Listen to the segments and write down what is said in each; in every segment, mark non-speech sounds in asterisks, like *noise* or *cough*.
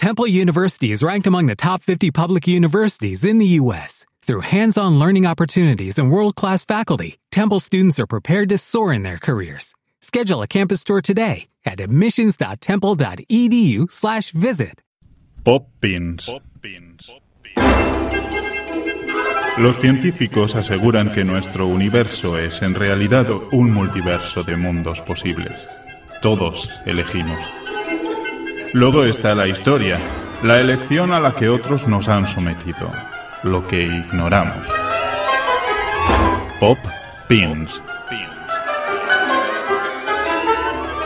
Temple University is ranked among the top 50 public universities in the U.S. Through hands-on learning opportunities and world-class faculty, Temple students are prepared to soar in their careers. Schedule a campus tour today at admissions.temple.edu slash visit. Poppins. Los científicos aseguran que nuestro universo es en realidad un multiverso de mundos posibles. Todos elegimos. Luego está la historia, la elección a la que otros nos han sometido, lo que ignoramos. Pop Pins.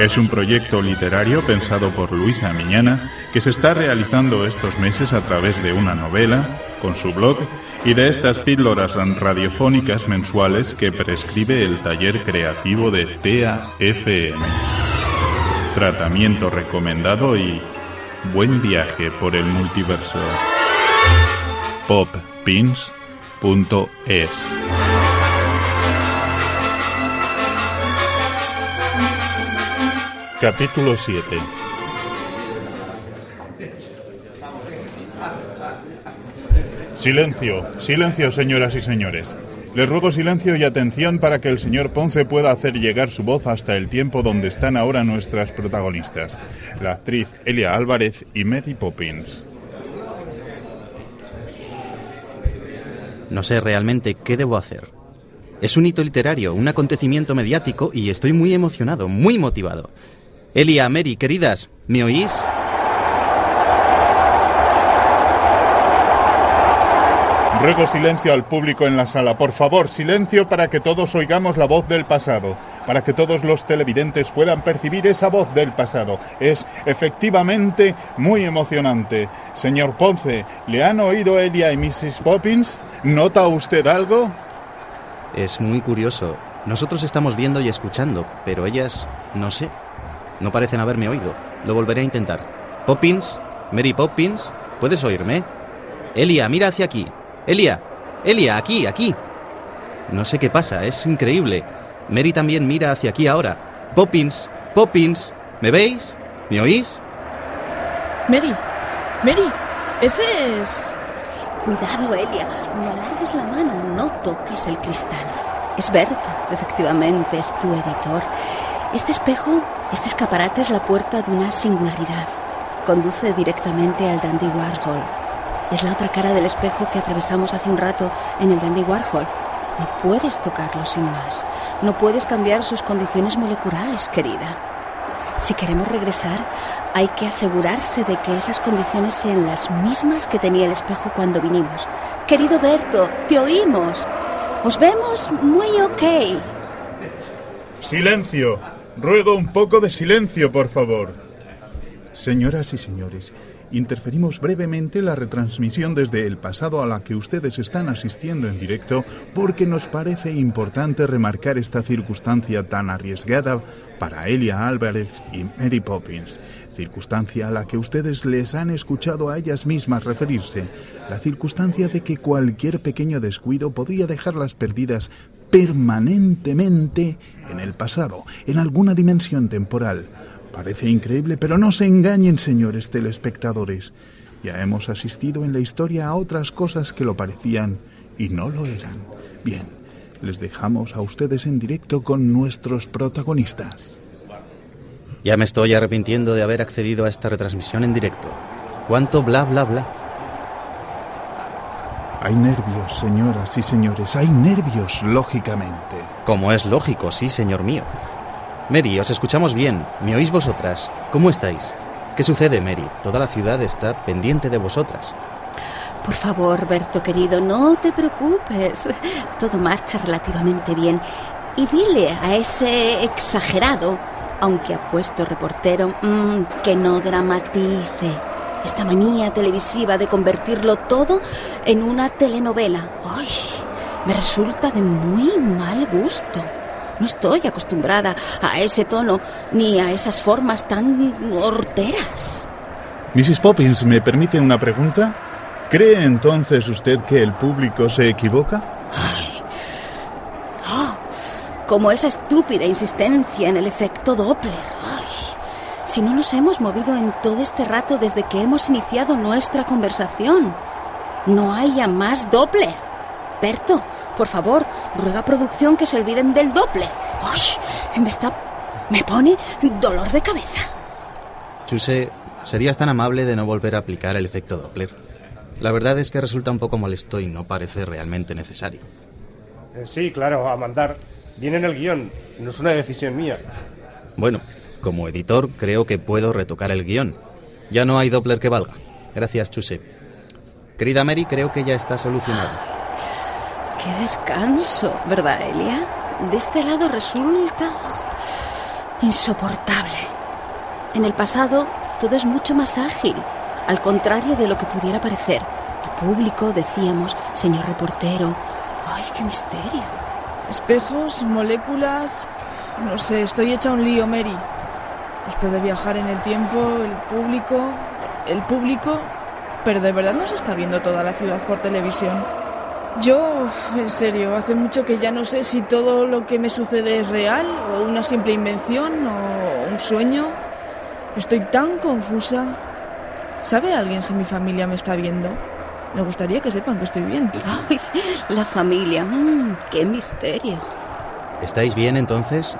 Es un proyecto literario pensado por Luisa Miñana que se está realizando estos meses a través de una novela, con su blog y de estas píldoras radiofónicas mensuales que prescribe el taller creativo de TAFM. Tratamiento recomendado y buen viaje por el multiverso. poppins.es Capítulo 7 Silencio, silencio, señoras y señores. Les ruego silencio y atención para que el señor Ponce pueda hacer llegar su voz hasta el tiempo donde están ahora nuestras protagonistas, la actriz Elia Álvarez y Mary Poppins. No sé realmente qué debo hacer. Es un hito literario, un acontecimiento mediático y estoy muy emocionado, muy motivado. Elia, Mary, queridas, ¿me oís? Ruego silencio al público en la sala. Por favor, silencio para que todos oigamos la voz del pasado, para que todos los televidentes puedan percibir esa voz del pasado. Es efectivamente muy emocionante. Señor Ponce, ¿le han oído Elia y Mrs. Poppins? ¿Nota usted algo? Es muy curioso. Nosotros estamos viendo y escuchando, pero ellas, no sé. No parecen haberme oído. Lo volveré a intentar. Poppins, Mary Poppins, ¿puedes oírme? Elia, mira hacia aquí. Elia, Elia, aquí, aquí. No sé qué pasa, es increíble. Mary también mira hacia aquí ahora. Poppins, Poppins, ¿me veis? ¿Me oís? Mary, Mary, ese es... Cuidado, Elia, no alargues la mano, no toques el cristal. Es Berto, efectivamente, es tu editor. Este espejo, este escaparate es la puerta de una singularidad. Conduce directamente al Dandy Warhol. Es la otra cara del espejo que atravesamos hace un rato en el Dandy Warhol. No puedes tocarlo sin más. No puedes cambiar sus condiciones moleculares, querida. Si queremos regresar, hay que asegurarse de que esas condiciones sean las mismas que tenía el espejo cuando vinimos. Querido Berto, te oímos. Os vemos muy ok. Silencio. Ruego un poco de silencio, por favor. Señoras y señores, interferimos brevemente la retransmisión desde el pasado a la que ustedes están asistiendo en directo porque nos parece importante remarcar esta circunstancia tan arriesgada para Elia Álvarez y Mary Poppins, circunstancia a la que ustedes les han escuchado a ellas mismas referirse, la circunstancia de que cualquier pequeño descuido podía dejarlas perdidas permanentemente en el pasado, en alguna dimensión temporal. Parece increíble, pero no se engañen, señores telespectadores. Ya hemos asistido en la historia a otras cosas que lo parecían y no lo eran. Bien, les dejamos a ustedes en directo con nuestros protagonistas. Ya me estoy arrepintiendo de haber accedido a esta retransmisión en directo. ¿Cuánto bla bla bla? Hay nervios, señoras y señores, hay nervios, lógicamente. Como es lógico, sí, señor mío. Mary, os escuchamos bien. ¿Me oís vosotras? ¿Cómo estáis? ¿Qué sucede, Mary? Toda la ciudad está pendiente de vosotras. Por favor, Berto querido, no te preocupes. Todo marcha relativamente bien. Y dile a ese exagerado, aunque apuesto reportero, mm, que no dramatice. Esta manía televisiva de convertirlo todo en una telenovela. ¡Ay! Me resulta de muy mal gusto. No estoy acostumbrada a ese tono ni a esas formas tan horteras. Mrs. Poppins, ¿me permite una pregunta? ¿Cree entonces usted que el público se equivoca? Ay. Oh, como esa estúpida insistencia en el efecto Doppler. Ay. Si no nos hemos movido en todo este rato desde que hemos iniciado nuestra conversación. No haya más Doppler. Berto, por favor, ruega a producción que se olviden del Doppler. ¡Uy! Me está. me pone dolor de cabeza. Chuse, ¿serías tan amable de no volver a aplicar el efecto Doppler? La verdad es que resulta un poco molesto y no parece realmente necesario. Eh, sí, claro, a mandar. Viene en el guion, no es una decisión mía. Bueno, como editor creo que puedo retocar el guion. Ya no hay Doppler que valga. Gracias, Chuse. Querida Mary, creo que ya está solucionado. Qué descanso, ¿verdad, Elia? De este lado resulta insoportable. En el pasado todo es mucho más ágil, al contrario de lo que pudiera parecer. El público, decíamos, señor reportero. ¡Ay, qué misterio! Espejos, moléculas. No sé, estoy hecha un lío, Mary. Esto de viajar en el tiempo, el público. El público. Pero de verdad no se está viendo toda la ciudad por televisión. Yo, en serio, hace mucho que ya no sé si todo lo que me sucede es real o una simple invención o un sueño. Estoy tan confusa. ¿Sabe alguien si mi familia me está viendo? Me gustaría que sepan que estoy bien. *laughs* Ay, la familia. mm, qué misterio. ¿Estáis bien entonces?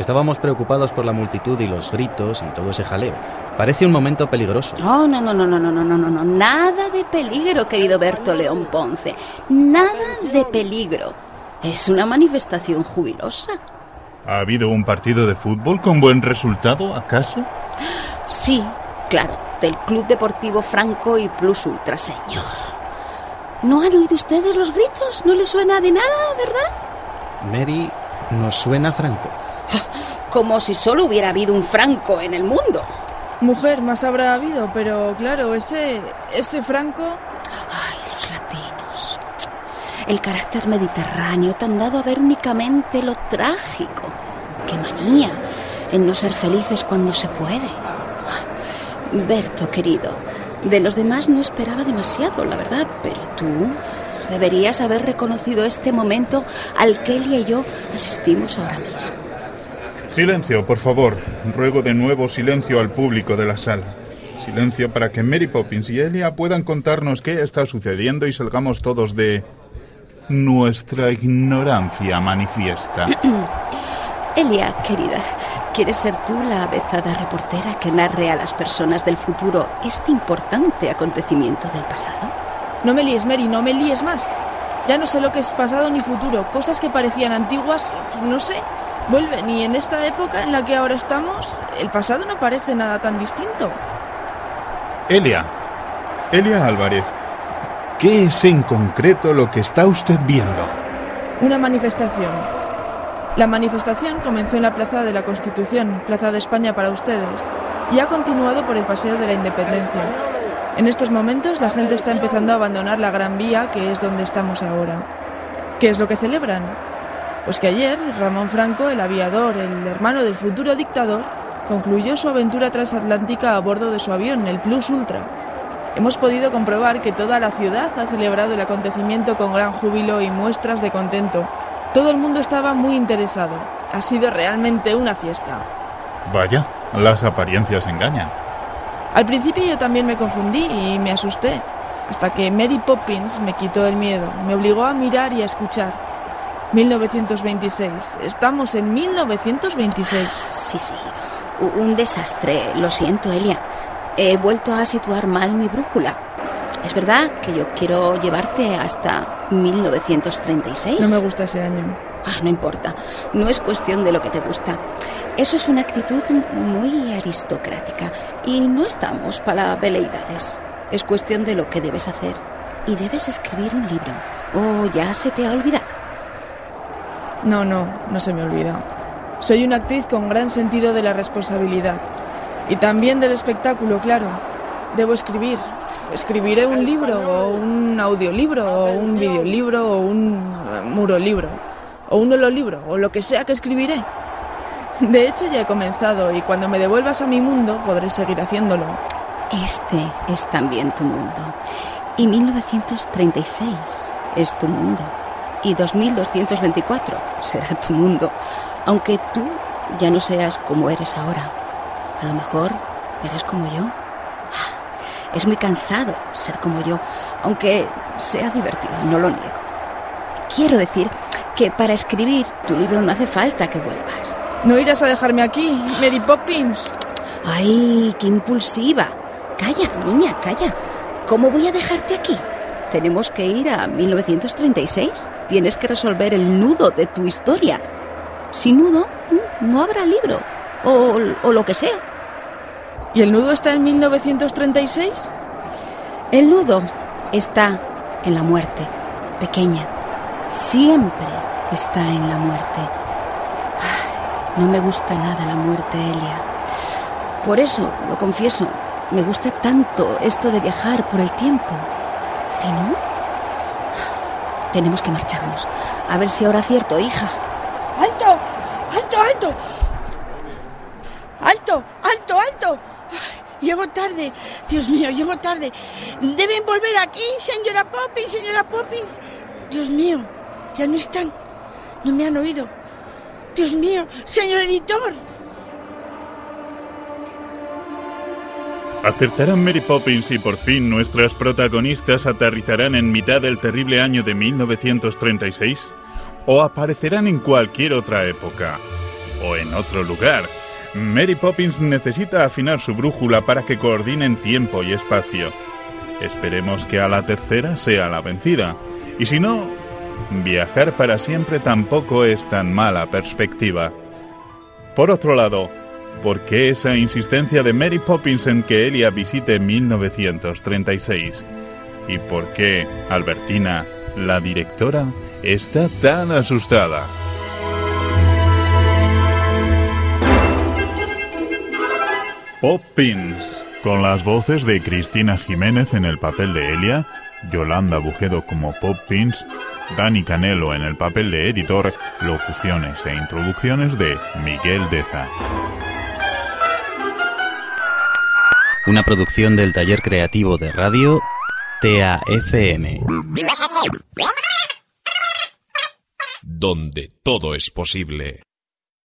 Estábamos preocupados por la multitud y los gritos y todo ese jaleo. Parece un momento peligroso. Oh, no, no, no, no, no, no, no, no, no. Nada de peligro, querido Berto León Ponce. Nada de peligro. Es una manifestación jubilosa. ¿Ha habido un partido de fútbol con buen resultado, acaso? Sí, claro, del Club Deportivo Franco y Plus Ultra, señor. ¿No han oído ustedes los gritos? ¿No les suena de nada, verdad? Mary nos suena Franco. Como si solo hubiera habido un Franco en el mundo. Mujer, más habrá habido, pero claro, ese. ese Franco. Ay, los latinos. El carácter mediterráneo tan dado a ver únicamente lo trágico. Qué manía en no ser felices cuando se puede. Berto, querido, de los demás no esperaba demasiado, la verdad, pero tú deberías haber reconocido este momento al que Elia y yo asistimos ahora mismo. Silencio, por favor. Ruego de nuevo silencio al público de la sala. Silencio para que Mary Poppins y Elia puedan contarnos qué está sucediendo y salgamos todos de nuestra ignorancia manifiesta. *clears throat* Elia, querida, ¿quieres ser tú la avezada reportera que narre a las personas del futuro este importante acontecimiento del pasado? No me líes, Mary, no me líes más. Ya no sé lo que es pasado ni futuro. Cosas que parecían antiguas, no sé, vuelven. Y en esta época en la que ahora estamos, el pasado no parece nada tan distinto. Elia. Elia Álvarez. ¿Qué es en concreto lo que está usted viendo? Una manifestación. La manifestación comenzó en la Plaza de la Constitución, Plaza de España para ustedes, y ha continuado por el Paseo de la Independencia. En estos momentos la gente está empezando a abandonar la Gran Vía, que es donde estamos ahora. ¿Qué es lo que celebran? Pues que ayer Ramón Franco, el aviador, el hermano del futuro dictador, concluyó su aventura transatlántica a bordo de su avión, el Plus Ultra. Hemos podido comprobar que toda la ciudad ha celebrado el acontecimiento con gran júbilo y muestras de contento. Todo el mundo estaba muy interesado. Ha sido realmente una fiesta. Vaya, las apariencias engañan. Al principio yo también me confundí y me asusté, hasta que Mary Poppins me quitó el miedo, me obligó a mirar y a escuchar. 1926. Estamos en 1926. Sí, sí. Un desastre. Lo siento, Elia. He vuelto a situar mal mi brújula. Es verdad que yo quiero llevarte hasta 1936. No me gusta ese año. Ah, no importa. No es cuestión de lo que te gusta. Eso es una actitud muy aristocrática. Y no estamos para veleidades. Es cuestión de lo que debes hacer. Y debes escribir un libro. Oh, ya se te ha olvidado. No, no, no se me olvida. Soy una actriz con gran sentido de la responsabilidad. Y también del espectáculo, claro. Debo escribir. Escribiré un libro, o un audiolibro, o un videolibro, o un eh, murolibro, o un hololibro, o lo que sea que escribiré. De hecho, ya he comenzado, y cuando me devuelvas a mi mundo podré seguir haciéndolo. Este es también tu mundo. Y 1936 es tu mundo. Y 2224 será tu mundo. Aunque tú ya no seas como eres ahora. A lo mejor eres como yo. Ah, es muy cansado ser como yo, aunque sea divertido, no lo niego. Quiero decir que para escribir tu libro no hace falta que vuelvas. ¿No irás a dejarme aquí, Mary Poppins? ¡Ay, qué impulsiva! Calla, niña, calla. ¿Cómo voy a dejarte aquí? Tenemos que ir a 1936. Tienes que resolver el nudo de tu historia. Sin nudo, no habrá libro. O, o lo que sea. ¿Y el nudo está en 1936? El nudo está en la muerte, pequeña. Siempre está en la muerte. No me gusta nada la muerte, Elia. Por eso, lo confieso, me gusta tanto esto de viajar por el tiempo. ¿A no? Tenemos que marcharnos. A ver si ahora acierto, hija. ¡Alto! ¡Alto, alto! ¡Alto, alto, alto! Llego tarde. Dios mío, llego tarde. Deben volver aquí, señora Poppins, señora Poppins. Dios mío, ya no están. No me han oído. Dios mío, señor editor. ¿Acertarán Mary Poppins y por fin nuestras protagonistas aterrizarán en mitad del terrible año de 1936? ¿O aparecerán en cualquier otra época? ¿O en otro lugar? Mary Poppins necesita afinar su brújula para que coordinen tiempo y espacio. Esperemos que a la tercera sea la vencida. Y si no, viajar para siempre tampoco es tan mala perspectiva. Por otro lado, ¿Por qué esa insistencia de Mary Poppins en que Elia visite 1936? ¿Y por qué Albertina, la directora, está tan asustada? Poppins, con las voces de Cristina Jiménez en el papel de Elia, Yolanda Bujedo como Poppins, Dani Canelo en el papel de editor, locuciones e introducciones de Miguel Deza. Una producción del taller creativo de radio TAFM. Donde todo es posible.